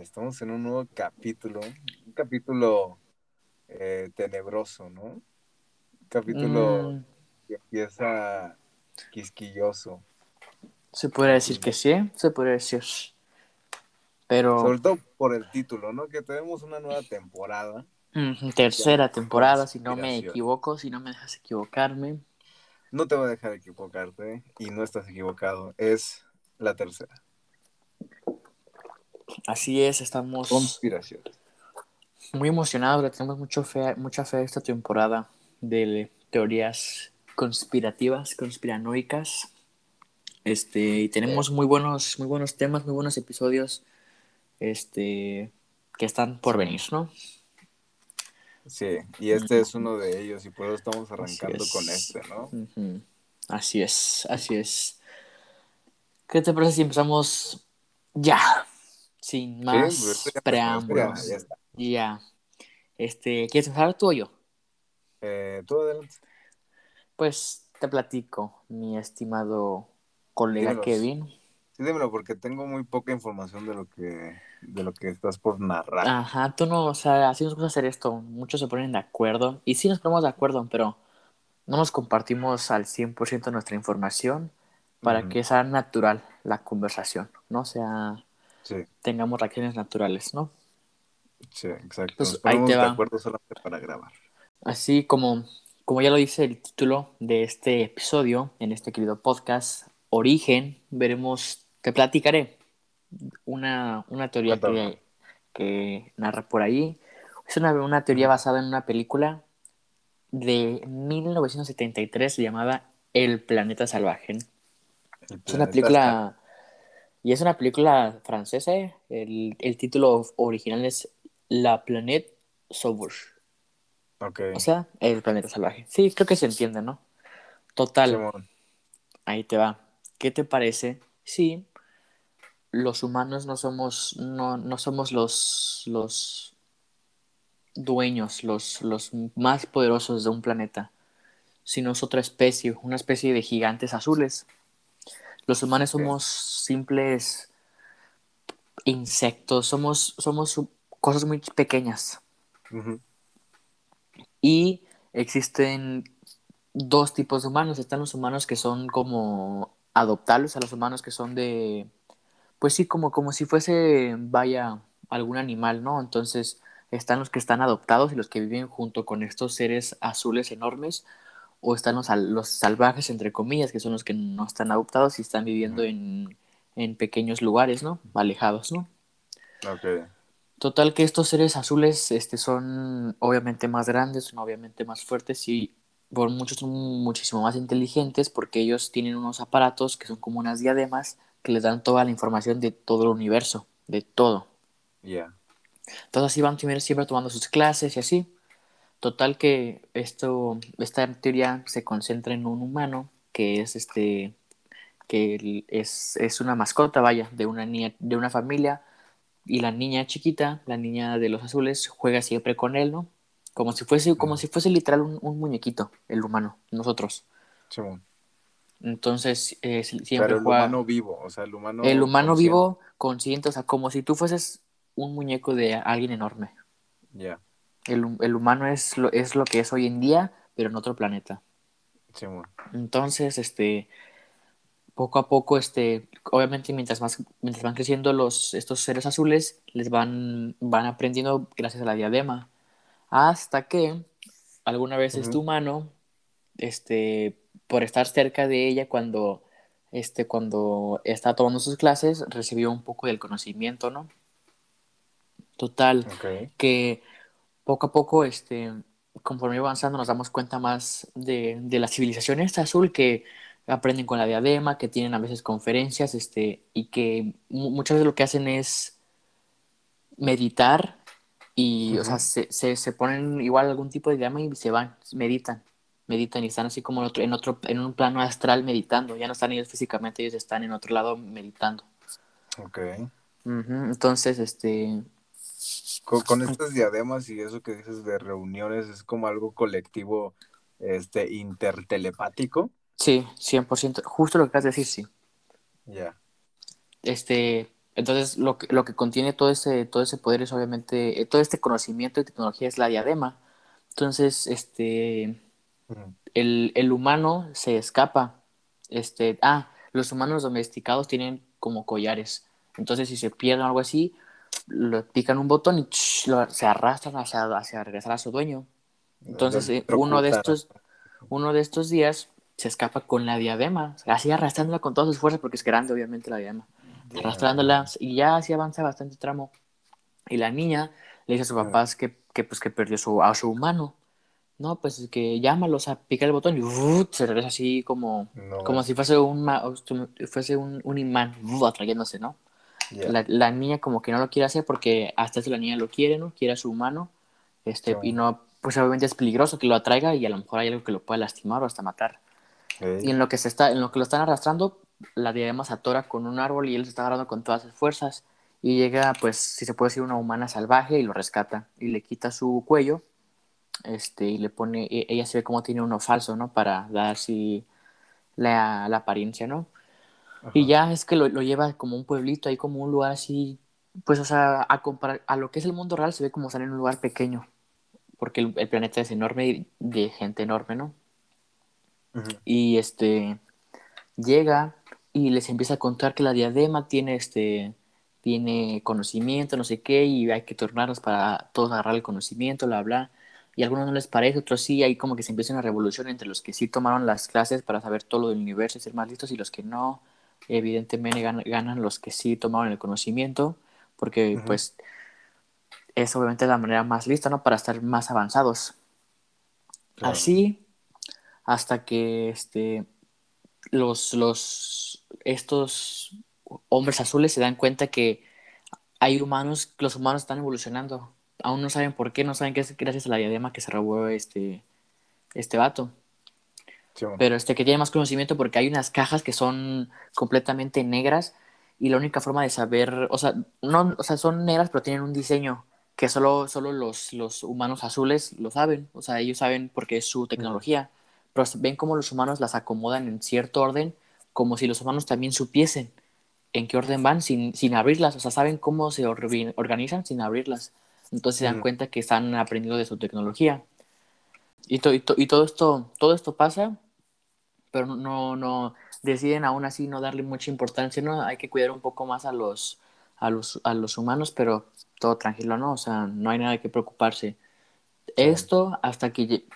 Estamos en un nuevo capítulo, un capítulo eh, tenebroso, ¿no? Un capítulo Mm, que empieza quisquilloso, se podría decir que sí, se podría decir. Pero sobre todo por el título, ¿no? Que tenemos una nueva temporada. mm, tercera temporada, si no me equivoco, si no me dejas equivocarme. No te voy a dejar equivocarte y no estás equivocado, es la tercera. Así es, estamos Conspiración. muy emocionados, le tenemos mucho fe, mucha fe a esta temporada de teorías conspirativas, conspiranoicas. Este, y tenemos muy buenos, muy buenos temas, muy buenos episodios, este, que están por venir, ¿no? Sí, y este es uno de ellos y por eso estamos arrancando es. con este, ¿no? Así es, así es. ¿Qué te parece si empezamos ya? Sin más pues empezó, preámbulos. ya- está. Ya. Este, ¿quieres empezar tú o yo? Eh, tú adelante. Pues te platico, mi estimado colega. Kevin. Sí, dímelo, porque tengo muy poca información de lo que, de lo que estás por narrar. Ajá, tú no, o sea, así nos gusta hacer esto. Muchos se ponen de acuerdo. Y sí nos ponemos de acuerdo, pero no nos compartimos al 100% nuestra información para que sea natural la conversación, ¿no? O sea, Sí, tengamos reacciones naturales, ¿no? sí, exacto. Pues Nos ahí te de va. acuerdo solamente para grabar. Así como, como ya lo dice el título de este episodio, en este querido podcast, Origen, veremos, te platicaré una, una teoría que, que narra por ahí. Es una, una teoría basada en una película de 1973 llamada El planeta salvaje. El Es una película, y es una película francesa. ¿eh? El, el título original es La Planète Sauvage. está- Ok. O sea, el planeta salvaje. Sí, creo que se entiende, ¿no? Total, Simón. ahí te va. ¿Qué te parece si los humanos no somos, no, no somos los, los dueños, los, los más poderosos de un planeta, sino es otra especie, una especie de gigantes azules? Los humanos somos simples insectos, somos, somos cosas muy pequeñas. Y existen dos tipos de humanos. Están los humanos que son como adoptables, a los humanos que son de, pues sí, como, como si fuese, vaya, algún animal, ¿no? Entonces están los que están adoptados y los que viven junto con estos seres azules enormes, o están los, los salvajes, entre comillas, que son los que no están adoptados y están viviendo en, en pequeños lugares, ¿no? Alejados, ¿no? Ok. Total que estos seres azules este, son obviamente más grandes, son obviamente más fuertes y por mucho son muchísimo más inteligentes porque ellos tienen unos aparatos que son como unas diademas que les dan toda la información de todo el universo, de todo. Ya. Entonces así van siempre, siempre tomando sus clases y así. Total que esto, esta teoría se concentra en un humano que es este que es, es una mascota, vaya, de una niña, de una familia, y la niña chiquita, la niña de los azules, juega siempre con él, ¿no? Como si fuese, como Ujú. si fuese literal un, un muñequito, el humano, nosotros. Entonces, eh, si- siempre Pero el juega humano vivo, o sea, el humano. el humano consciente. vivo consciente, o sea, como si tú fueses un muñeco de alguien enorme. Ya. El, el humano es lo, es lo que es hoy en día, pero en otro planeta. Simón. Entonces, este, poco a poco, este, obviamente mientras más, mientras van creciendo los, estos seres azules, les van, van aprendiendo gracias a la diadema. Hasta que alguna vez este Ujú. humano, este, por estar cerca de ella cuando, este, cuando está tomando sus clases, recibió un poco del conocimiento, ¿no? Total, Ok. que poco a poco, este, conforme avanzando, nos damos cuenta más de, de la civilización esta azul que aprenden con la diadema, que tienen a veces conferencias, este, y que mu- muchas veces lo que hacen es meditar y, o sea, se, se, se ponen igual algún tipo de diadema y se van, meditan, meditan y están así como en otro, en otro, en un plano astral meditando, ya no están ellos físicamente, ellos están en otro lado meditando. Ok. Ujú, Entonces, este, Con, con estas diademas y eso que dices de reuniones, es como algo colectivo, este, intertelepático. sí, 100%, justo lo que acabas de decir, sí. Ya. este, entonces lo que, lo que contiene todo ese, todo ese poder es obviamente, eh, todo este conocimiento y tecnología es la diadema. Entonces, este, Ujú. el, el humano se escapa. Este, ah, los humanos domesticados tienen como collares. Entonces, si se pierden o algo así, lo pican un botón y ch, lo- se arrastran hacia, hacia regresar a su dueño. Entonces, eh, uno de estos, uno de estos días se escapa con la diadema, así arrastrándola con todas sus fuerzas, porque es grande, obviamente, la diadema. Arrastrándola, y ya así avanza bastante tramo. Y la niña le dice a sus papás que, que, pues, que perdió su, a su humano. No, pues que llámalo, o sea, pica el botón y ¡uf! se regresa así como, No, como si fuese un, fuese un, un imán ¡uf! atrayéndose, ¿no? La, la niña como que no lo quiere hacer porque hasta eso la niña lo quiere, ¿no? Quiere a su humano. Este, Sí. y no, pues obviamente es peligroso que lo atraiga y a lo mejor hay algo que lo pueda lastimar o hasta matar. Y en lo que se está, en lo que lo están arrastrando, la diadema se atora con un árbol y él se está agarrando con todas sus fuerzas. Y llega, pues, si se puede decir, una humana salvaje y lo rescata. Y le quita su cuello. Este, y le pone, e- ella se ve como tiene uno falso, ¿no? Para dar así la, la apariencia, ¿no? Ajá. Y ya es que lo, lo lleva como un pueblito, ahí como un lugar así, pues, o sea, a comparar, a lo que es el mundo real se ve como estar en un lugar pequeño, porque el, el planeta es enorme y de gente enorme, ¿no? Y este, llega y les empieza a contar que la diadema tiene este, tiene conocimiento, no sé qué, y hay que tornarnos para todos agarrar el conocimiento, bla, bla. Y a algunos no les parece, otros sí, ahí como que se empieza una revolución entre los que sí tomaron las clases para saber todo lo del universo y ser más listos y los que no. Evidentemente gan- ganan los que sí tomaron el conocimiento, porque pues es obviamente la manera más lista, ¿no? Para estar más avanzados. Claro. Así, hasta que este, los, los, estos hombres azules se dan cuenta que hay humanos, los humanos están evolucionando. Aún no saben por qué, no saben que es gracias a la diadema que se robó este, este vato. Sí, bueno. Pero este que tiene más conocimiento porque hay unas cajas que son completamente negras y la única forma de saber, o sea, no, o sea, son negras pero tienen un diseño que solo, solo los, los humanos azules lo saben, o sea, ellos saben porque es su tecnología, pero ven cómo los humanos las acomodan en cierto orden, como si los humanos también supiesen en qué orden van sin, sin abrirlas, o sea, saben cómo se organizan sin abrirlas, entonces se dan Ujú. cuenta que están aprendiendo de su tecnología. Y, to- y, to- y todo esto todo esto pasa pero no- no deciden aún así no darle mucha importancia no hay que cuidar un poco más a los a los a los humanos pero todo tranquilo no o sea no hay nada que preocuparse. Esto hasta que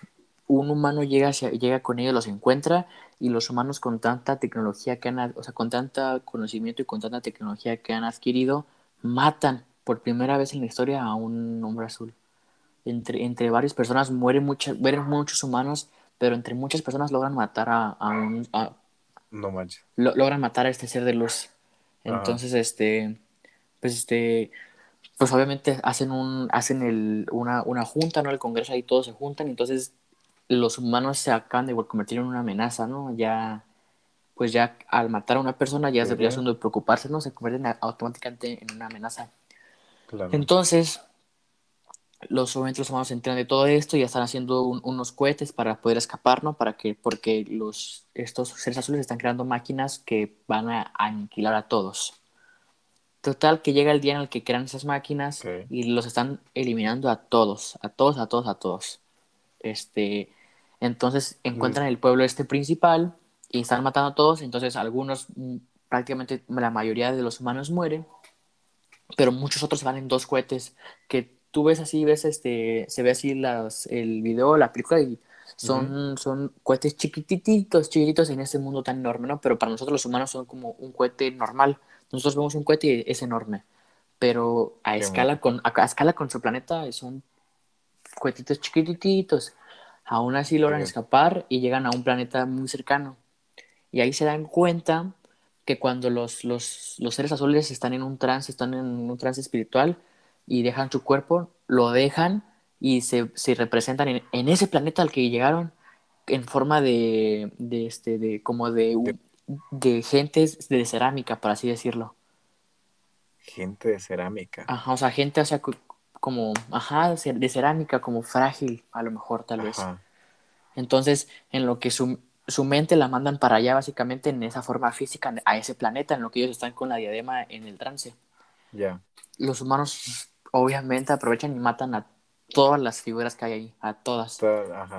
un humano llega hacia- llega con ellos los encuentra y los humanos con tanta tecnología que han o sea con tanta conocimiento y con tanta tecnología que han adquirido matan por primera vez en la historia a un hombre azul entre, entre varias personas mueren, muchas mueren muchos humanos, pero entre muchas personas logran matar a, a un... a- No manches. lo- logran matar a este ser de luz. Ajá. Entonces, este... Pues este... Pues obviamente hacen un hacen el, una, una junta, ¿no? El Congreso ahí todos se juntan, entonces los humanos se acaban de convertir en una amenaza, ¿no? Ya, pues ya al matar a una persona ya debería ser de preocuparse, ¿no? Se convierten automáticamente en una amenaza. Claro. Entonces, los obviamente los humanos se enteran de todo esto y ya están haciendo un- unos cohetes para poder escapar, ¿no? Para que, porque los, estos seres azules están creando máquinas que van a aniquilar a todos. Total, que llega el día en el que crean esas máquinas y los están eliminando a todos, a todos, a todos, a todos. Este, entonces encuentran el pueblo este principal y están matando a todos, entonces algunos, mm, prácticamente la mayoría de los humanos mueren, pero muchos otros van en dos cohetes que tú ves así, ves este, se ve así las, el video, la película y son, son cohetes chiquititos, chiquititos en este mundo tan enorme, ¿no? Pero para nosotros los humanos son como un cohete normal. Nosotros vemos un cohete y es enorme, pero a Qué escala con, a, a escala con su planeta son cohetitos chiquititos. Aún así logran escapar y llegan a un planeta muy cercano. Y ahí se dan cuenta que cuando los, los, los seres azules están en un trance, están en un trance espiritual y dejan su cuerpo, lo dejan y se, se representan en, en ese planeta al que llegaron en forma de, de este, de, como de, De- de gentes de cerámica, por así decirlo. Gente de cerámica. Ajá, o sea, gente, o sea, como, ajá, de cerámica, como frágil, a lo mejor, tal vez. Ajá. Entonces, en lo que su, su mente la mandan para allá básicamente en esa forma física, a ese planeta en lo que ellos están con la diadema en el trance. Ya. Los humanos obviamente aprovechan y matan a todas las figuras que hay ahí, a todas.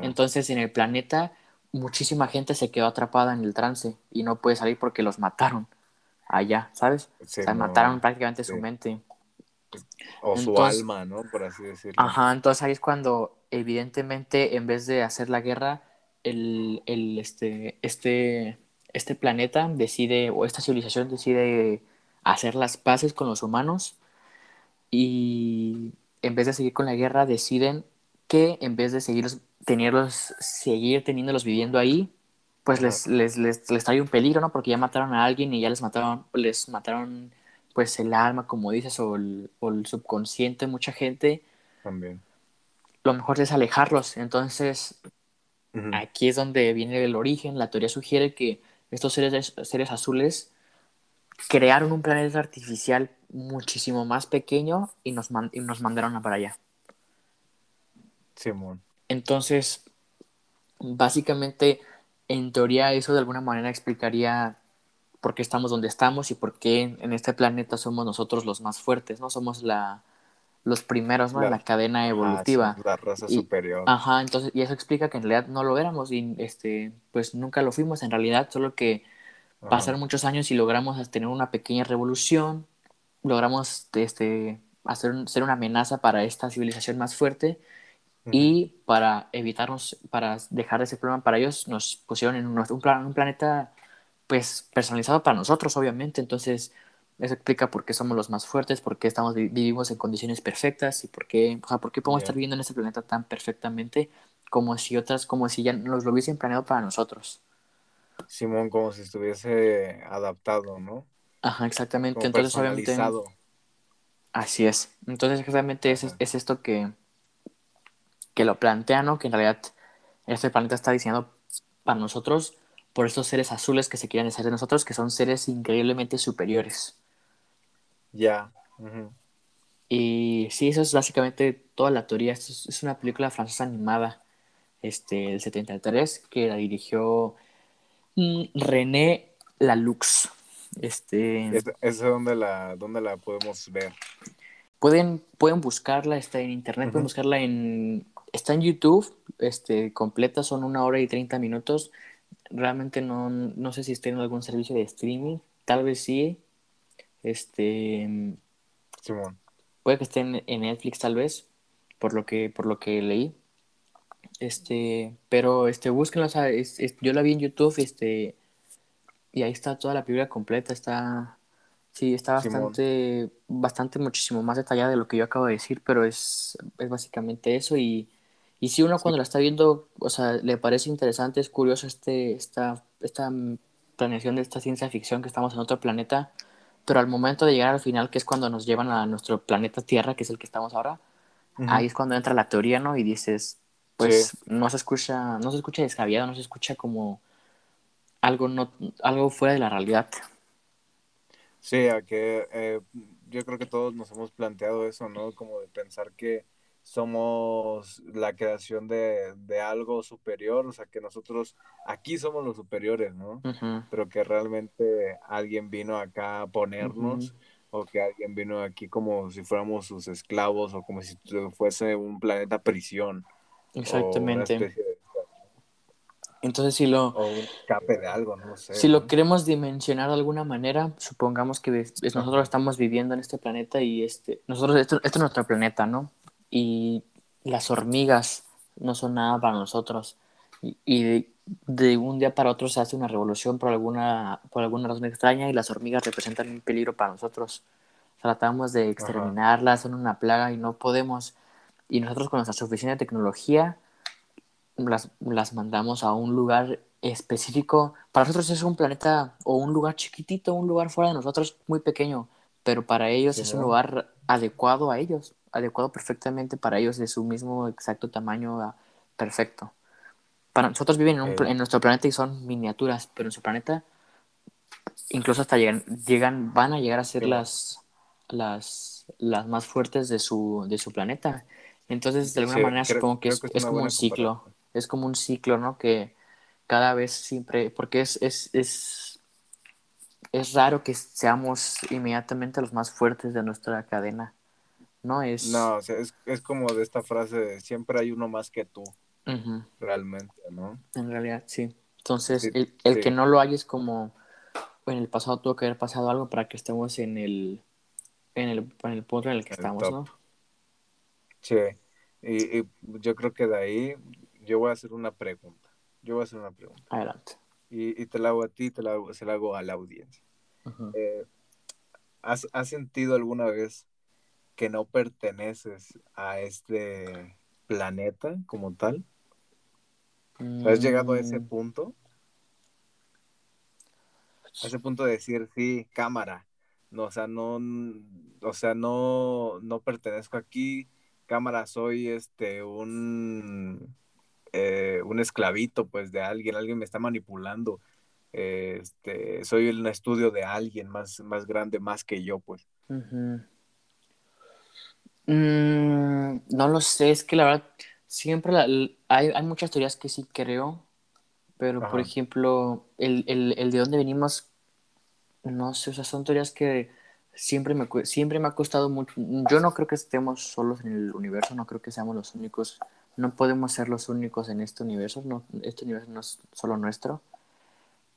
Entonces en el planeta muchísima gente se quedó atrapada en el trance y no puede salir porque los mataron allá, ¿sabes? Sí, o sea, no, mataron prácticamente su mente. O su alma, ¿no? Por así decirlo. Ajá, entonces ahí es cuando evidentemente en vez de hacer la guerra, el, el, este, este, este planeta decide, o esta civilización decide hacer las paces con los humanos y en vez de seguir con la guerra deciden que en vez de seguirlos, tenerlos, seguir teniéndolos viviendo ahí, pues les, les, les, les trae un peligro, ¿no? Porque ya mataron a alguien y ya les mataron, les mataron pues el alma, como dices, o el, o el subconsciente, mucha gente También. lo mejor es alejarlos. Entonces, aquí es donde viene el origen. La teoría sugiere que estos seres, seres azules crearon un planeta artificial muchísimo más pequeño y nos, man- y nos mandaron para allá. Simón. Entonces, básicamente, en teoría, eso de alguna manera explicaría por qué estamos donde estamos y por qué en este planeta somos nosotros los más fuertes, ¿no? Somos la, los primeros, ¿no? En La- la cadena Ah, evolutiva. la raza Y- superior. Ajá, entonces, y eso explica que en realidad no lo éramos y este, pues nunca lo fuimos en realidad, solo que Ajá. pasaron muchos años y logramos tener una pequeña revolución, logramos este, hacer un- ser una amenaza para esta civilización más fuerte y para evitarnos, para dejar ese problema para ellos, nos pusieron en un, un, plan- un planeta pues personalizado para nosotros, obviamente, entonces eso explica por qué somos los más fuertes, por qué estamos, vi- vivimos en condiciones perfectas y por qué, o sea, por qué podemos estar viviendo en este planeta tan perfectamente como si otras, como si ya nos lo hubiesen planeado para nosotros. Simón, como si estuviese adaptado, ¿no? Ajá, exactamente. Como Entonces, obviamente, así es. Entonces, exactamente es, es esto que, que lo plantea, ¿no? Que en realidad este planeta está diseñado para nosotros por estos seres azules que se quieren hacer de nosotros, que son seres increíblemente superiores. Ya. Y sí, eso es básicamente toda la teoría. Esto es, es una película francesa animada este, del 73 que la dirigió René Laloux. Este, ¿Esa es donde la, donde la podemos ver? pueden, pueden buscarla, está en internet, pueden buscarla en... Está en YouTube, este, completa, son una hora y 30 minutos. Realmente no, no sé si está en algún servicio de streaming, tal vez sí. Este, Simón. puede que esté en, en Netflix tal vez, por lo que, por lo que leí. Este, pero este, búsquenla, o sea, es- es- yo la vi en YouTube, este, y ahí está toda la película completa, está, sí, está Simón. bastante, bastante muchísimo más detallada de lo que yo acabo de decir, pero es, es básicamente eso y, y si uno Sí. cuando la está viendo, o sea, le parece interesante, es curioso este, esta, esta planeación de esta ciencia ficción que estamos en otro planeta, pero al momento de llegar al final, que es cuando nos llevan a nuestro planeta Tierra, que es el que estamos ahora, Ujú. ahí es cuando entra la teoría, ¿no? Y dices, pues Sí. no se escucha, no se escucha descabellado, no se escucha como algo no, algo fuera de la realidad. Sí, a que eh, yo creo que todos nos hemos planteado eso, ¿no? Como de pensar que somos la creación de, de algo superior, o sea, que nosotros aquí somos los superiores, ¿no? Pero que realmente alguien vino acá a ponernos, o que alguien vino aquí como si fuéramos sus esclavos, o como si fuese un planeta prisión, Exactamente. de, Entonces, si lo, o un escape de algo, no sé. si lo queremos dimensionar de alguna manera, supongamos que es- es- nosotros estamos viviendo en este planeta y este, nosotros, esto, esto es nuestro planeta, ¿no? Y las hormigas no son nada para nosotros. Y, y de, de un día para otro se hace una revolución por alguna, por alguna razón extraña y las hormigas representan un peligro para nosotros. Tratamos de exterminarlas, son una plaga y no podemos. Y nosotros con nuestra suficiente tecnología las, las mandamos a un lugar específico. Para nosotros es un planeta o un lugar chiquitito, un lugar fuera de nosotros muy pequeño, pero para ellos Sí, es un lugar adecuado a ellos, adecuado perfectamente para ellos de su mismo exacto tamaño perfecto. Para nosotros viven en, un Eh. en nuestro planeta y son miniaturas, pero en su planeta incluso hasta llegan, llegan van a llegar a ser las, las, las más fuertes de su, de su planeta. Entonces, de alguna Sí, manera, creo- supongo que es, que es es una como un ciclo. Es como un ciclo, ¿no? Que, cada vez siempre, porque es, es, es, es raro que seamos inmediatamente los más fuertes de nuestra cadena. No es. No, o sea, es, es como de esta frase de siempre hay uno más que tú. Realmente, ¿no? En realidad, sí. Entonces, el, el que no lo hay es como en el pasado tuvo que haber pasado algo para que estemos en el, en el, en el punto en el que estamos, ¿no? Sí. Y, y, yo creo que de ahí yo voy a hacer una pregunta. Yo voy a hacer una pregunta. Adelante. Y, y te la hago a ti, te la hago, se la hago a la audiencia. Eh, ¿has, ¿Has sentido alguna vez que no perteneces a este planeta como tal? ¿Has llegado a ese mm. punto? A ese punto de decir, sí, cámara. No, o sea, no, o sea, no, no pertenezco aquí. Cámara, soy este un, eh, un esclavito, pues, de alguien, alguien me está manipulando. este, soy un estudio de alguien más, más grande, más que yo, pues. Mm, no lo sé, es que la verdad Siempre hay, hay muchas teorías que sí creo, pero por ejemplo, el, el, el, de dónde venimos, no sé, o sea, son teorías que siempre me, siempre me ha costado mucho. Yo no creo que estemos solos en el universo, no creo que seamos los únicos, no podemos ser los únicos en este universo, no, este universo no es solo nuestro,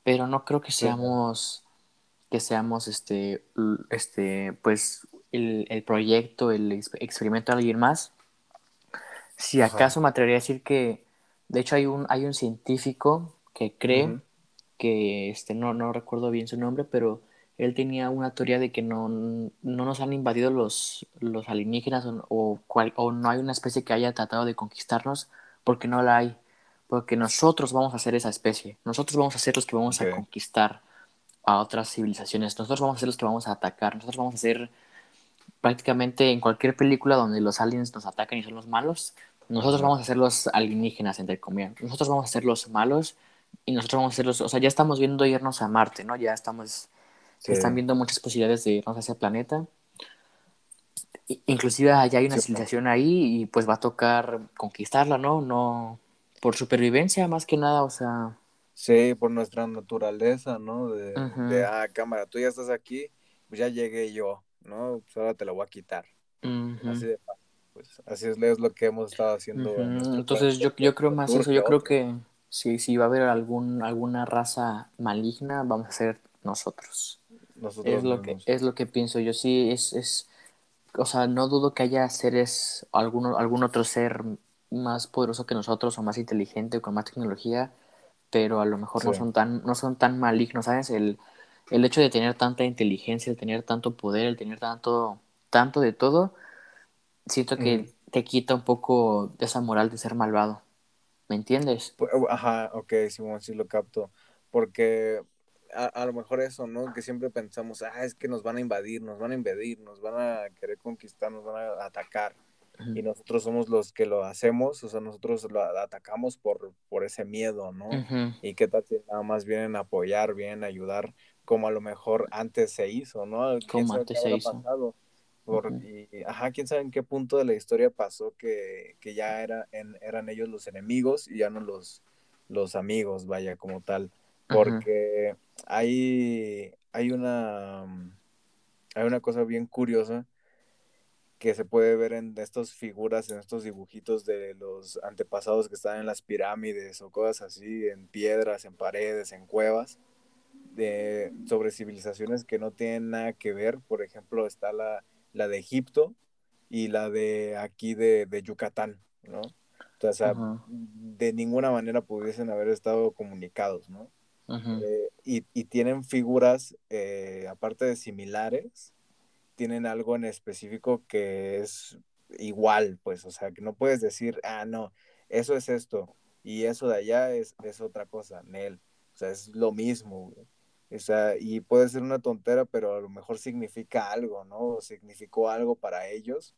pero no creo que seamos, que seamos este, este, pues, el, el proyecto, el experimento de alguien más. Si acaso me atrevería a decir que, de hecho, hay un, hay un científico que cree que, este, no, no recuerdo bien su nombre, pero él tenía una teoría de que no, no nos han invadido los, los alienígenas o, o, no hay una especie que haya tratado de conquistarnos porque no la hay. Porque nosotros vamos a ser esa especie. Nosotros vamos a ser los que vamos a conquistar a otras civilizaciones. Nosotros vamos a ser los que vamos a atacar. Nosotros vamos a ser prácticamente en cualquier película donde los aliens nos atacan y son los malos, nosotros vamos a ser los alienígenas, entre comillas. Nosotros vamos a ser los malos y nosotros vamos a ser los... O sea, ya estamos viendo irnos a Marte, ¿no? Ya estamos... Se están viendo muchas posibilidades de irnos a ese planeta. Inclusive allá hay una civilización ahí y pues va a tocar conquistarla, ¿no? No... Por supervivencia, más que nada, o sea... Sí, por nuestra naturaleza, ¿no? De, de ah, cámara, tú ya estás aquí, pues ya llegué yo, ¿no? Pues ahora te la voy a quitar. Así de fácil. Pues, así es, lo que hemos estado haciendo. Entonces yo, yo creo más eso, yo creo que si, si va a haber algún, alguna raza maligna, vamos a ser nosotros. Es lo que es lo que pienso yo, sí, es, es, o sea, no dudo que haya seres, algún, algún otro ser más poderoso que nosotros o más inteligente o con más tecnología, pero a lo mejor no son tan, no son tan malignos, ¿sabes? El, el hecho de tener tanta inteligencia, el tener tanto poder, el tener tanto, tanto de todo, siento que te quita un poco de esa moral de ser malvado. ¿Me entiendes? Ajá, ok, Simón, sí lo capto. Porque a, lo mejor eso, ¿no? Que siempre pensamos, ah, es que nos van a invadir, nos van a invadir, nos van a querer conquistar, nos van a atacar. Y nosotros somos los que lo hacemos, o sea, nosotros lo atacamos por, por ese miedo, ¿no? Y qué tal si nada más vienen a apoyar, vienen a ayudar, como a lo mejor antes se hizo, ¿no? Como antes se hizo. Pasado? ajá, quién sabe en qué punto de la historia pasó que, ya era, eran ellos los enemigos y ya no los, los amigos, vaya, como tal. Porque hay, hay, una, hay una cosa bien curiosa que se puede ver en estas figuras, en estos dibujitos de los antepasados que están en las pirámides o cosas así, en piedras, en paredes, en cuevas, de, sobre civilizaciones que no tienen nada que ver. Por ejemplo, está la, la de Egipto y la de aquí de, Yucatán, ¿no? O sea, de ninguna manera pudiesen haber estado comunicados, ¿no? Eh, y, tienen figuras, eh, aparte de similares, tienen algo en específico que es igual, pues, o sea, que no puedes decir, ah, no, eso es esto, y eso de allá es, es otra cosa, Nel. O sea, es lo mismo, güey. O sea, y puede ser una tontera, pero a lo mejor significa algo, ¿no? significó algo para ellos,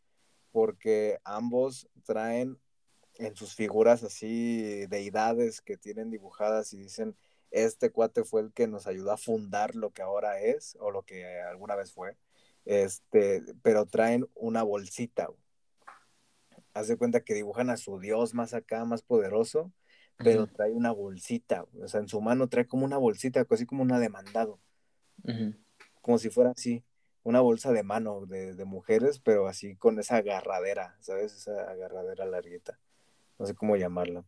porque ambos traen en sus figuras así deidades que tienen dibujadas y dicen, este cuate fue el que nos ayudó a fundar lo que ahora es, o lo que alguna vez fue, este, pero traen una bolsita. Haz de cuenta que dibujan a su dios más acá, más poderoso, pero trae una bolsita, o sea, en su mano trae como una bolsita, así como una demandado, como si fuera así, una bolsa de mano de, de, mujeres, pero así con esa agarradera, ¿sabes? Esa agarradera larguita, no sé cómo llamarla.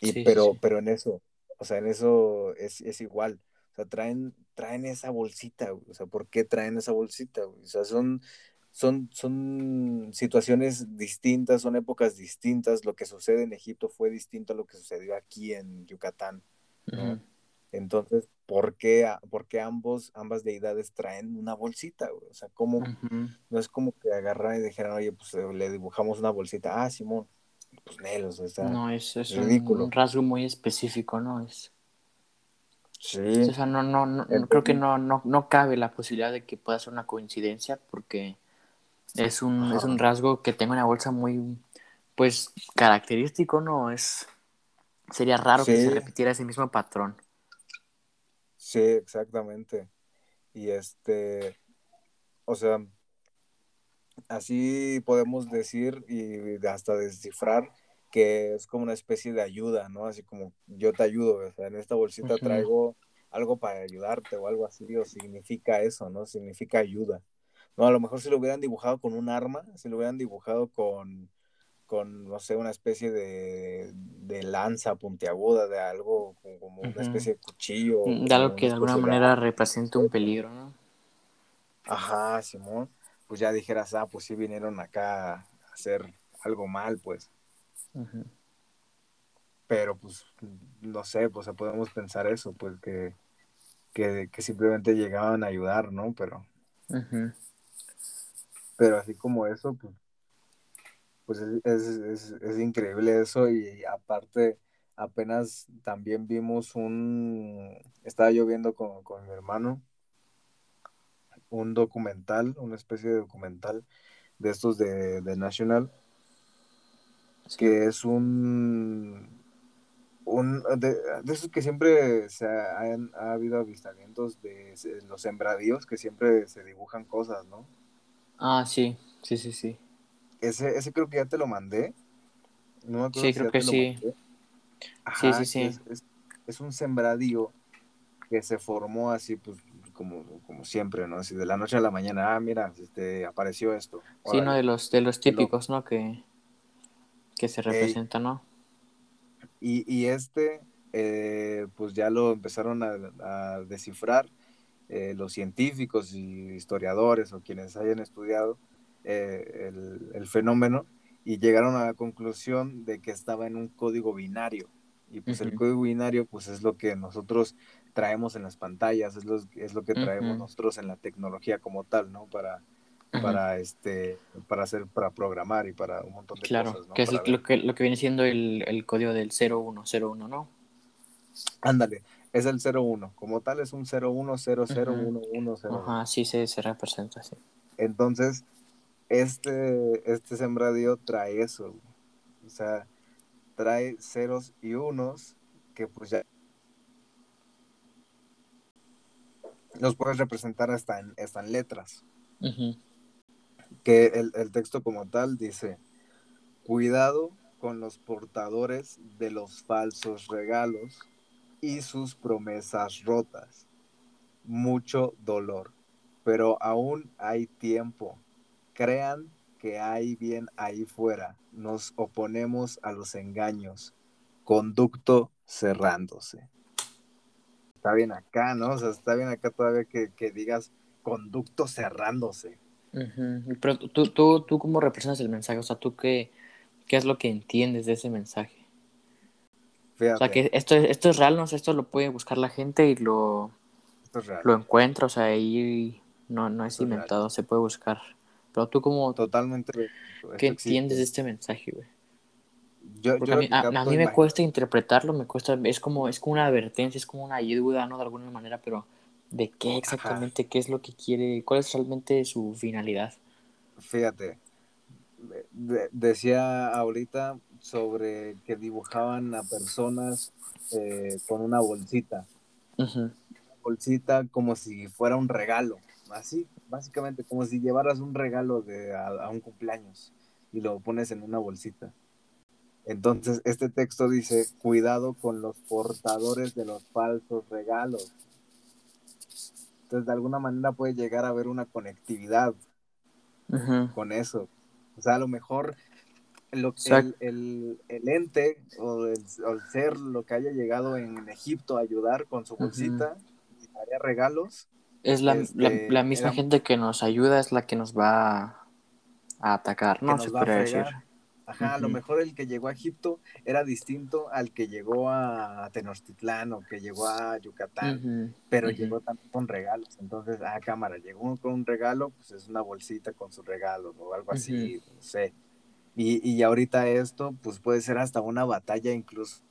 Y, pero, pero en eso, o sea, en eso es, es igual, o sea, traen, traen esa bolsita, o sea, ¿por qué traen esa bolsita? O sea, son, son, son situaciones distintas, son épocas distintas. Lo que sucede en Egipto fue distinto a lo que sucedió aquí en Yucatán. Entonces, ¿por qué, ¿por qué, ambos, ambas deidades traen una bolsita? O sea, ¿cómo? No es como que agarran y dijeran, oye, pues le dibujamos una bolsita. Ah, Simón, pues Nelos, está No, es, es ridículo. Un, rasgo muy específico, ¿no? Es... Sí. O sea, no, no, no creo que no, no, no cabe la posibilidad de que pueda ser una coincidencia porque es un, es un rasgo que tengo en la bolsa muy, pues, característico, ¿no? Es, sería raro que se repitiera ese mismo patrón. Sí, exactamente. Y este, o sea, así podemos decir y hasta descifrar que es como una especie de ayuda, ¿no? Así como yo te ayudo, o sea, en esta bolsita traigo algo para ayudarte o algo así, o significa eso, ¿no? Significa ayuda. No, a lo mejor si lo hubieran dibujado con un arma, si lo hubieran dibujado con, con no sé, una especie de, de lanza puntiaguda, de algo como, una especie de cuchillo. Mm, de algo que de alguna manera represente un peligro, ¿no? Ajá, Simón. Pues ya dijeras, ah, pues sí vinieron acá a hacer algo mal, pues. Pero pues, no sé, pues podemos pensar eso, pues que, que, simplemente llegaban a ayudar, ¿no? Pero... Pero así como eso, pues, pues es, increíble eso y aparte apenas también vimos un, estaba yo viendo con, mi hermano un documental, una especie de documental de estos de, National, que es un, un de, esos que siempre se ha, ha habido avistamientos de los sembradíos, que siempre se dibujan cosas, ¿no? Ah, sí, sí, sí, sí. Ese, ese creo que ya te lo mandé. No sí, creo que sí. sí, sí, sí. Es, un sembradío que se formó así, pues, como, como siempre, ¿no? Así de la noche a la mañana, ah, mira, este, apareció esto. sí, uno de los, de los típicos, ¿no? Que, que se representa, ¿no? Y, y este, eh, pues ya lo empezaron a, a descifrar eh, los científicos y historiadores o quienes hayan estudiado eh, el, fenómeno y llegaron a la conclusión de que estaba en un código binario. Y pues el código binario pues es lo que nosotros traemos en las pantallas, es lo, es lo que traemos nosotros en la tecnología como tal, ¿no? Para, para este para hacer para programar y para un montón de cosas ¿no? que es lo que lo que viene siendo el, el código del 0101 no ándale es el 01. Como tal es un 01001101. Ajá, sí, sí, se representa así. Entonces, este, este sembradío trae eso. O sea, trae ceros y unos que pues ya los puedes representar hasta en, hasta en letras. Que el, el texto como tal dice, cuidado con los portadores de los falsos regalos y sus promesas rotas. Mucho dolor, pero aún hay tiempo. Crean que hay bien ahí fuera. Nos oponemos a los engaños. Conducto cerrándose. Está bien acá, ¿no? O sea, está bien acá todavía que, digas conducto cerrándose. Pero tú, tú, tú, ¿cómo representas el mensaje? O sea, ¿tú qué, qué es lo que entiendes de ese mensaje? O sea, que esto, esto es real, no sé, esto lo puede buscar la gente y lo, lo encuentra, o sea, ahí no, no es inventado, se puede buscar. Pero tú como... Totalmente. ¿Qué entiendes de este mensaje, güey? Yo, a, mí, a, mí, me cuesta interpretarlo, me cuesta, es como, es como una advertencia, es como una ayuda, ¿no? De alguna manera, pero ¿de qué exactamente? ¿Qué es lo que quiere? ¿Cuál es realmente su finalidad? Fíjate, decía ahorita sobre que dibujaban a personas eh, con una bolsita. Bolsita como si fuera un regalo, así, básicamente, como si llevaras un regalo de, a, un cumpleaños y lo pones en una bolsita. Entonces, este texto dice, cuidado con los portadores de los falsos regalos. Entonces, de alguna manera puede llegar a haber una conectividad con eso. O sea, a lo mejor lo, el, el, el, ente o el, ser, lo que haya llegado en Egipto a ayudar con su bolsita, y haría regalos. Es la, este, la, misma gente que nos ayuda, es la que nos va a atacar, ¿no? Se puede decir. Ajá, a lo mejor el que llegó a Egipto era distinto al que llegó a Tenochtitlán o que llegó a Yucatán, pero llegó también con regalos. Entonces, ah, cámara, llegó con un regalo, pues es una bolsita con su regalo o algo así, no sé. Y, y ahorita esto, pues puede ser hasta una batalla incluso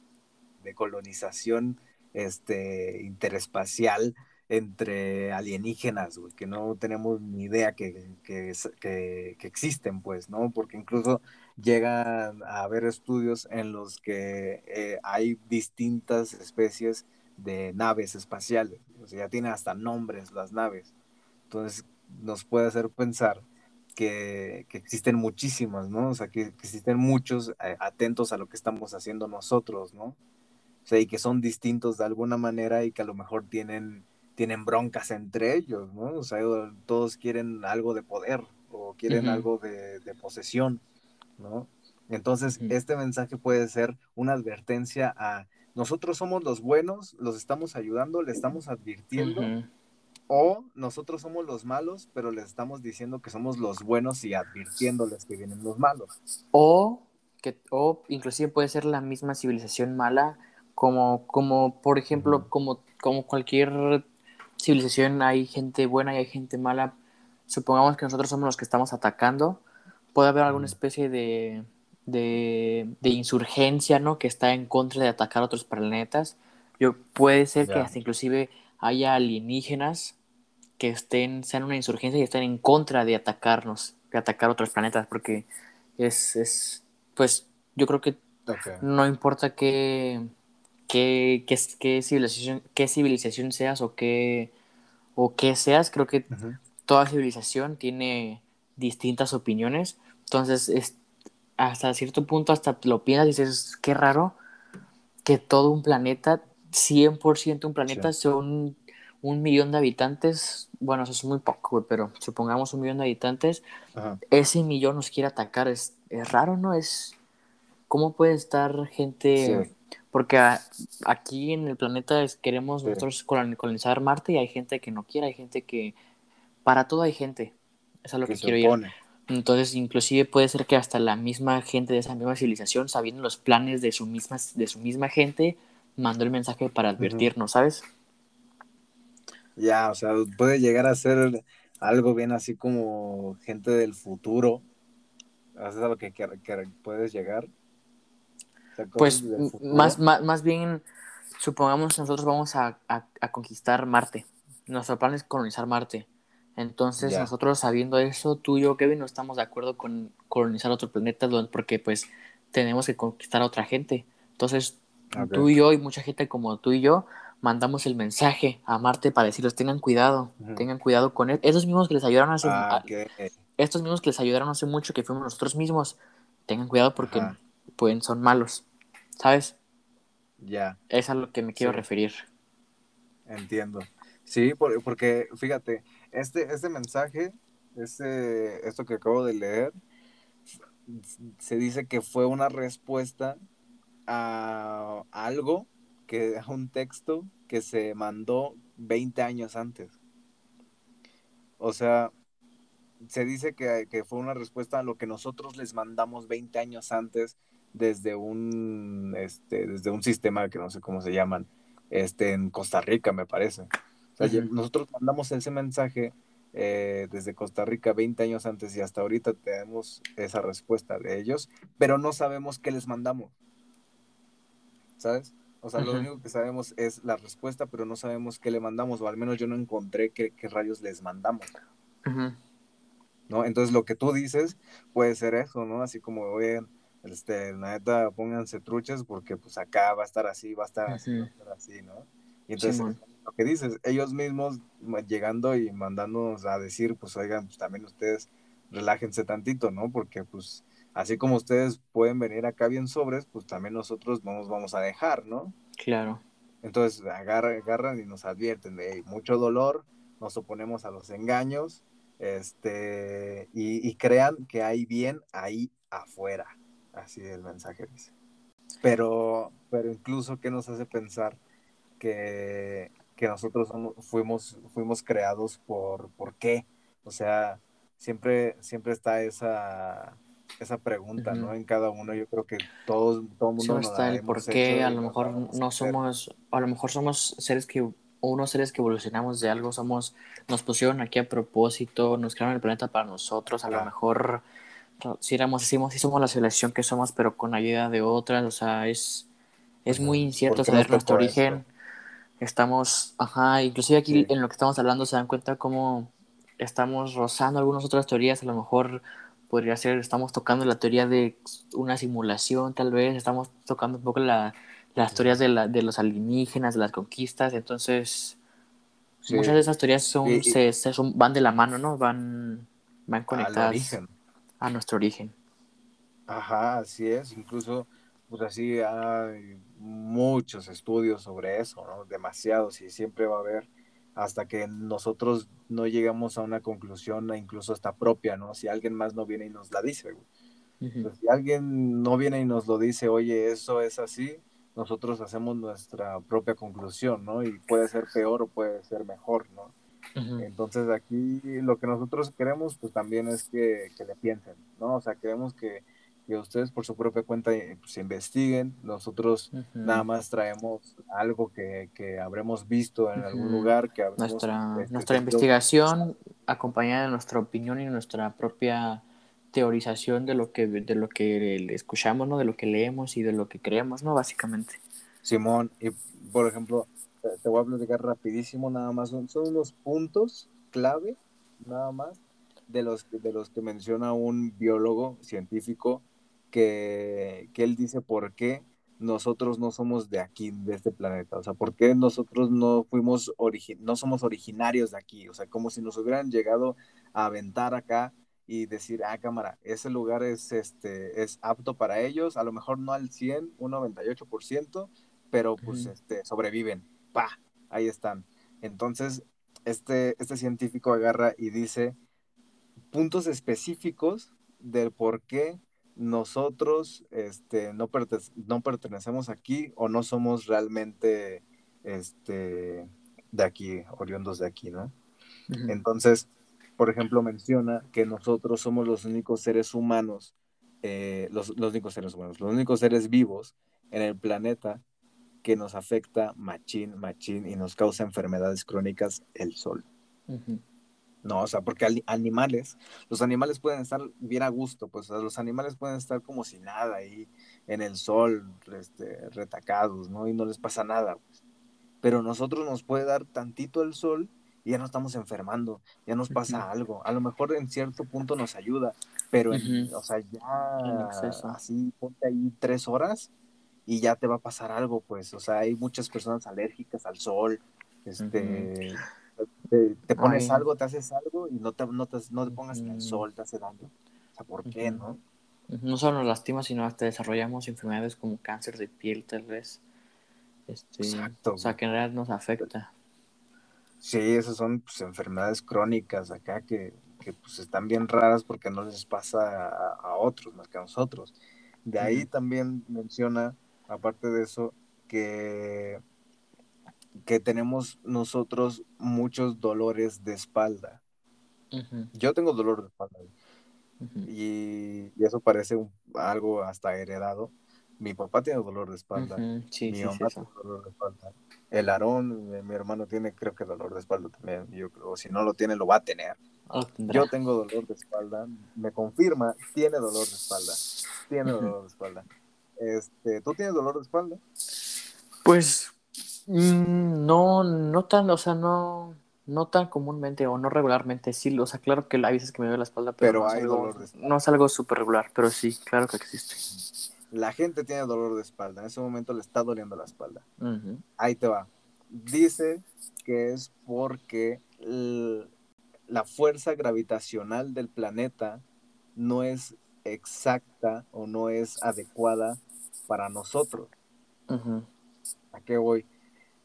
de colonización este, interespacial entre alienígenas, que no tenemos ni idea que, que, que, existen, pues, ¿no? Porque incluso llegan a haber estudios en los que eh, hay distintas especies de naves espaciales, o sea, ya tienen hasta nombres las naves. Entonces, nos puede hacer pensar que, que existen muchísimas, ¿no? O sea, que, que existen muchos eh, atentos a lo que estamos haciendo nosotros, ¿no? O sea, y que son distintos de alguna manera y que a lo mejor tienen tienen broncas entre ellos, ¿no? O sea, todos quieren algo de poder o quieren algo de, posesión, ¿no? Entonces, este mensaje puede ser una advertencia a nosotros somos los buenos, los estamos ayudando, le estamos advirtiendo, o nosotros somos los malos, pero les estamos diciendo que somos los buenos y advirtiéndoles que vienen los malos. O que, o inclusive puede ser la misma civilización mala, como, como por ejemplo, como, como cualquier civilización hay gente buena y hay gente mala. Supongamos que nosotros somos los que estamos atacando. Puede haber alguna especie de, de, insurgencia, ¿no? Que está en contra de atacar otros planetas. Yo, puede ser que hasta inclusive haya alienígenas que estén, sean una insurgencia y estén en contra de atacarnos, de atacar otros planetas, porque es, es pues, yo creo que no importa qué, qué, qué, civilización, qué civilización seas o qué, o qué seas, creo que toda civilización tiene distintas opiniones. Entonces, es, hasta cierto punto, hasta lo piensas y dices, qué raro que todo un planeta, 100% un planeta, son un millón de habitantes. Bueno, eso es muy poco, pero supongamos un millón de habitantes. Ese millón nos quiere atacar. Es, es raro, ¿no? Es. ¿Cómo puede estar gente.? Porque aquí en el planeta queremos nosotros colonizar Marte y hay gente que no quiere, hay gente que... Para todo hay gente. Es lo que, quiero ir. Entonces, inclusive puede ser que hasta la misma gente de esa misma civilización, sabiendo los planes de su misma, de su misma gente, mandó el mensaje para advertirnos, ¿sabes? Ya, o sea, puede llegar a ser algo bien así como gente del futuro. ¿Haces a lo que, que puedes llegar? Pues más, más, bien, supongamos nosotros vamos a, conquistar Marte. Nuestro plan es colonizar Marte. Entonces, nosotros sabiendo eso, tú y yo, Kevin, no estamos de acuerdo con colonizar otro planeta porque pues tenemos que conquistar a otra gente. Entonces, tú y yo y mucha gente como tú y yo mandamos el mensaje a Marte para decirles tengan cuidado, tengan cuidado con él. Esos mismos que les ayudaron hace ah, estos mismos que les ayudaron hace mucho que fuimos nosotros mismos, tengan cuidado porque pueden, son malos, ¿sabes? Ya. Es a lo que me quiero referir. Entiendo. Sí, porque fíjate, este, este mensaje, este, esto que acabo de leer, se dice que fue una respuesta a algo, que a un texto que se mandó 20 años antes. O sea, se dice que, fue una respuesta a lo que nosotros les mandamos 20 años antes desde un, este, desde un sistema que no sé cómo se llaman, este, en Costa Rica, me parece. O sea, nosotros mandamos ese mensaje eh, desde Costa Rica 20 años antes y hasta ahorita tenemos esa respuesta de ellos, pero no sabemos qué les mandamos. ¿Sabes? O sea, lo único que sabemos es la respuesta, pero no sabemos qué le mandamos, o al menos yo no encontré qué, qué rayos les mandamos. ¿no? Entonces lo que tú dices puede ser eso, ¿no? Así como, oye, este, la neta, pónganse truchas porque pues acá va a estar así, va a estar así, va a estar así, ¿no? Y entonces, lo que dices, ellos mismos llegando y mandándonos a decir, pues oigan, pues también ustedes relájense tantito, ¿no? Porque pues así como ustedes pueden venir acá bien sobres, pues también nosotros no nos vamos a dejar, ¿no? Claro. Entonces agarran, agarran y nos advierten de mucho dolor, nos oponemos a los engaños, este, y, crean que hay bien ahí afuera. Así el mensaje dice. Pero, pero incluso, ¿qué nos hace pensar que, nosotros fuimos, fuimos creados por, por qué? O sea, siempre, siempre está esa, esa pregunta, ¿no? En cada uno, yo creo que todos, todo el mundo. Sí, está el por qué, a lo mejor no somos, a lo mejor somos seres que, unos seres que evolucionamos de algo, somos, nos pusieron aquí a propósito, nos crearon el planeta para nosotros, a lo mejor si éramos así, si somos la civilización que somos, pero con ayuda de otras, o sea, es, es muy incierto saber nuestro origen. Estamos, ajá, inclusive aquí en lo que estamos hablando se dan cuenta cómo estamos rozando algunas otras teorías, a lo mejor podría ser, estamos tocando la teoría de una simulación, tal vez, estamos tocando un poco la, las teorías de, la, de los alienígenas, de las conquistas, entonces muchas de esas teorías son, se, son, van de la mano, ¿no? Van, van conectadas a nuestro origen. Ajá, así es, incluso, pues así hay muchos estudios sobre eso, ¿no? Demasiados, y siempre va a haber hasta que nosotros no llegamos a una conclusión incluso hasta propia, ¿no? Si alguien más no viene y nos la dice, si alguien no viene y nos lo dice, oye, eso es así, nosotros hacemos nuestra propia conclusión, ¿no? Y puede ser peor o puede ser mejor, ¿no? Entonces aquí lo que nosotros queremos, pues también es que, que le piensen, ¿no? O sea, queremos que, que ustedes por su propia cuenta eh, pues, investiguen. Nosotros nada más traemos algo que, que habremos visto en algún lugar. que Nuestra, este, nuestra investigación acompañada de nuestra opinión y nuestra propia teorización de lo que de lo que escuchamos, ¿no? De lo que leemos y de lo que creemos, ¿no? Básicamente. Simón, y por ejemplo, te voy a platicar rapidísimo nada más, son, son unos puntos clave, nada más, de los, de los que menciona un biólogo científico que, él dice por qué nosotros no somos de aquí, de este planeta, o sea, por qué nosotros no fuimos, no somos originarios de aquí, o sea, como si nos hubieran llegado a aventar acá y decir, ah, cámara, ese lugar es, este, es apto para ellos, a lo mejor no al 100, un 98%, pero pues este, sobreviven, pa, ahí están. Entonces, este, este científico agarra y dice puntos específicos del por qué nosotros este, no, no pertenecemos aquí o no somos realmente este, de aquí, oriundos de aquí, ¿no? Entonces, por ejemplo, menciona que nosotros somos los únicos seres humanos, eh, los, únicos seres humanos, los únicos seres vivos en el planeta que nos afecta machín, machín y nos causa enfermedades crónicas el sol. No, o sea, porque animales, los animales pueden estar bien a gusto, pues los animales pueden estar como si nada ahí en el sol, este, retacados, ¿no? Y no les pasa nada. Pues. Pero nosotros nos puede dar tantito el sol y ya no estamos enfermando, ya nos pasa algo. A lo mejor en cierto punto nos ayuda, pero, o sea, ya así ponte ahí tres horas y ya te va a pasar algo, pues. O sea, hay muchas personas alérgicas al sol, este te, pones algo, te haces algo y no te, no te, no te pongas en el sol, te hace daño. O sea, ¿por qué, no? No solo nos lastima, sino hasta desarrollamos enfermedades como cáncer de piel, tal vez. Este, Exacto. O sea, que en realidad nos afecta. Sí, esas son pues, enfermedades crónicas acá que, que pues, están bien raras porque no les pasa a, otros más que a nosotros. De ahí también menciona, aparte de eso, que que tenemos nosotros muchos dolores de espalda. Yo tengo dolor de espalda y, y, eso parece algo hasta heredado. Mi papá tiene dolor de espalda. mi mamá tiene dolor de espalda. El Aarón, mi, hermano, tiene creo que dolor de espalda también. Yo creo, si no lo tiene, lo va a tener. Yo tengo dolor de espalda. Me confirma, tiene dolor de espalda. Tiene dolor de espalda. Este, ¿Tú tienes dolor de espalda? Pues Mm, no, no tan, o sea, no, no tan comúnmente o no regularmente, sí, o sea, claro que hay veces que me duele la espalda, pero, no, hay es algo, dolor de espalda. no es algo súper regular, pero sí, claro que existe. La gente tiene dolor de espalda, en ese momento le está doliendo la espalda. Ahí te va. Dice que es porque la fuerza gravitacional del planeta no es exacta o no es adecuada para nosotros. ¿A qué voy?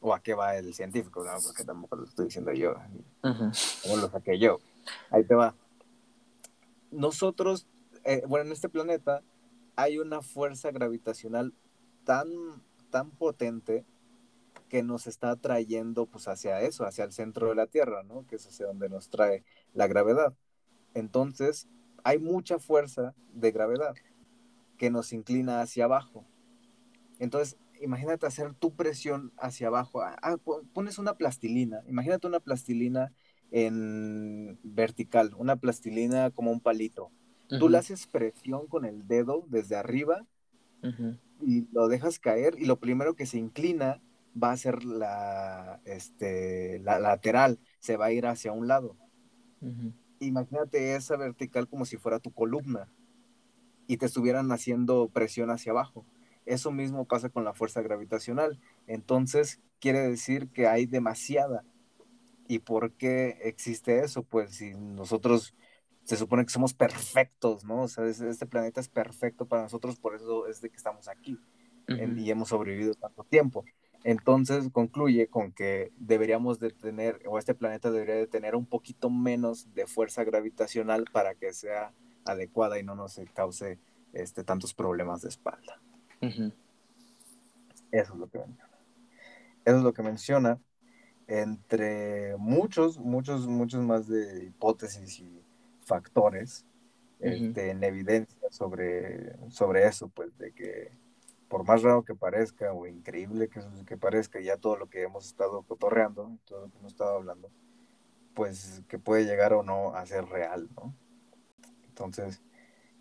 ¿O a qué va el científico? No, porque tampoco lo estoy diciendo yo. ¿Cómo lo saqué yo? Ahí te va. Nosotros, eh, bueno, en este planeta hay una fuerza gravitacional tan, tan potente que nos está trayendo pues hacia eso, hacia el centro de la Tierra, ¿no? Que es hacia donde nos trae la gravedad. Entonces, hay mucha fuerza de gravedad que nos inclina hacia abajo. Entonces, imagínate hacer tu presión hacia abajo. Ah, ah pones una plastilina, imagínate una plastilina en vertical, una plastilina como un palito. Tú le haces presión con el dedo desde arriba y lo dejas caer y lo primero que se inclina va a ser la, este, la lateral, se va a ir hacia un lado. Imagínate esa vertical como si fuera tu columna y te estuvieran haciendo presión hacia abajo. Eso mismo pasa con la fuerza gravitacional. Entonces, quiere decir que hay demasiada. ¿Y por qué existe eso? Pues si nosotros se supone que somos perfectos, ¿no? O sea, este planeta es perfecto para nosotros, por eso es de que estamos aquí y hemos sobrevivido tanto tiempo. Entonces concluye con que deberíamos de tener, o este planeta debería de tener un poquito menos de fuerza gravitacional para que sea adecuada y no nos cause este, tantos problemas de espalda. Eso es lo que menciona. Eso es lo que menciona entre muchos, muchos, muchos más de hipótesis y factores este, en evidencia sobre, sobre eso, pues de que por más raro que parezca o increíble que, que parezca, ya todo lo que hemos estado cotorreando, todo lo que hemos estado hablando, pues que puede llegar o no a ser real, ¿no? Entonces,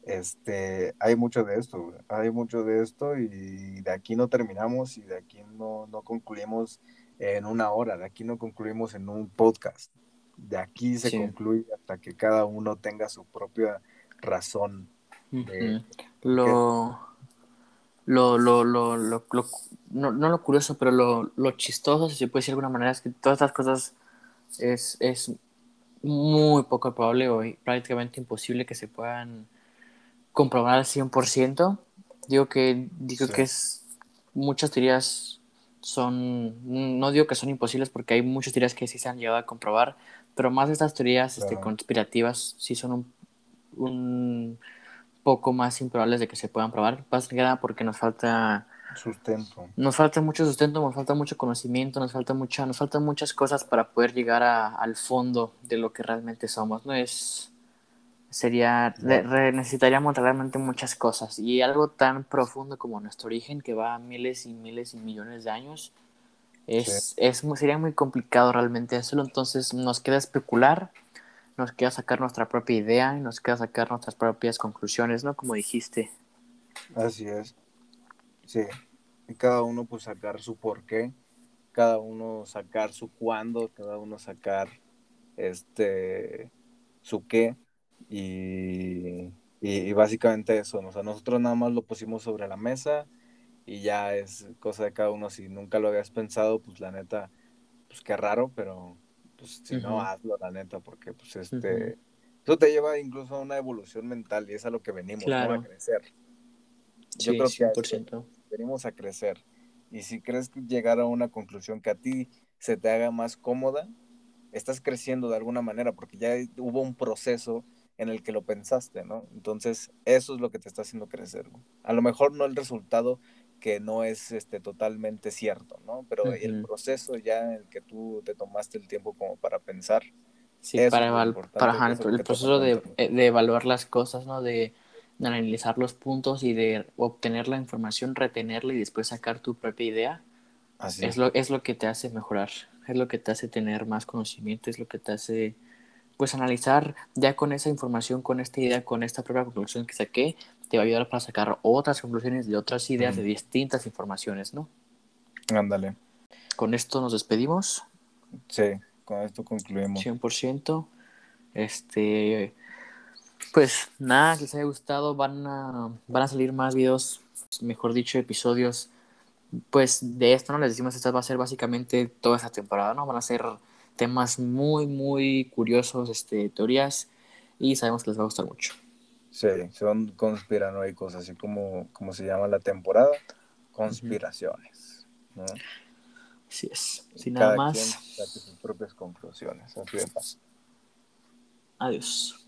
este, hay mucho de esto, hay mucho de esto y de aquí no terminamos y de aquí no, no concluimos en una hora, de aquí no concluimos en un podcast, de aquí se concluye hasta que cada uno tenga su propia razón. De, Lo lo, lo, lo, lo, no, no, lo curioso, pero lo, lo, chistoso, si se puede decir de alguna manera, es que todas estas cosas es, es muy poco probable o prácticamente imposible que se puedan comprobar al 100%. Digo que, digo que es, muchas teorías son, no digo que son imposibles porque hay muchas teorías que sí se han llegado a comprobar, pero más de estas teorías este, conspirativas sí son un, un poco más improbables de que se puedan probar, más que nada porque nos falta sustento. Nos falta mucho sustento, nos falta mucho conocimiento, nos falta mucha, nos faltan muchas cosas para poder llegar al fondo de lo que realmente somos, ¿no? Es sería necesitaríamos realmente muchas cosas y algo tan profundo como nuestro origen que va a miles y miles y millones de años es, es sería muy complicado realmente hacerlo entonces nos queda especular nos queda sacar nuestra propia idea y nos queda sacar nuestras propias conclusiones, ¿no? Como dijiste. Así es. Sí. Y cada uno pues sacar su por qué, cada uno sacar su cuándo, cada uno sacar este su qué y, y, básicamente eso, o sea, nosotros nada más lo pusimos sobre la mesa y ya es cosa de cada uno, si nunca lo habías pensado, pues la neta, pues qué raro, pero pues si no, hazlo, la neta, porque pues este, eso te lleva incluso a una evolución mental y es a lo que venimos, a crecer. Yo creo que venimos a crecer. Y si crees que llegar a una conclusión que a ti se te haga más cómoda, estás creciendo de alguna manera porque ya hubo un proceso en el que lo pensaste, ¿no? Entonces, eso es lo que te está haciendo crecer. A lo mejor no el resultado que no es este, totalmente cierto, ¿no? Pero el proceso ya en el que tú te tomaste el tiempo como para pensar. Sí, para, para el proceso de, eh, de, evaluar las cosas, ¿no? De, analizar los puntos y de obtener la información, retenerla y después sacar tu propia idea. Así es, lo, es lo que te hace mejorar, es lo que te hace tener más conocimiento, es lo que te hace pues analizar ya con esa información, con esta idea, con esta propia conclusión que saqué, te va a ayudar para sacar otras conclusiones de otras ideas, de distintas informaciones, ¿no? Ándale. Con esto nos despedimos. Sí, con esto concluimos. 100%. Este, pues nada, que les haya gustado. Van a, van a salir más videos, mejor dicho, episodios. Pues de esto, ¿no? Les decimos, esta va a ser básicamente toda esta temporada, ¿no? Van a ser temas muy, muy curiosos, este, teorías, y sabemos que les va a gustar mucho. Sí, son conspiranoicos, así como, como se llama la temporada, conspiraciones. ¿no? Así es. Sin nada más. quien saque sus propias conclusiones. Así de fácil. Adiós.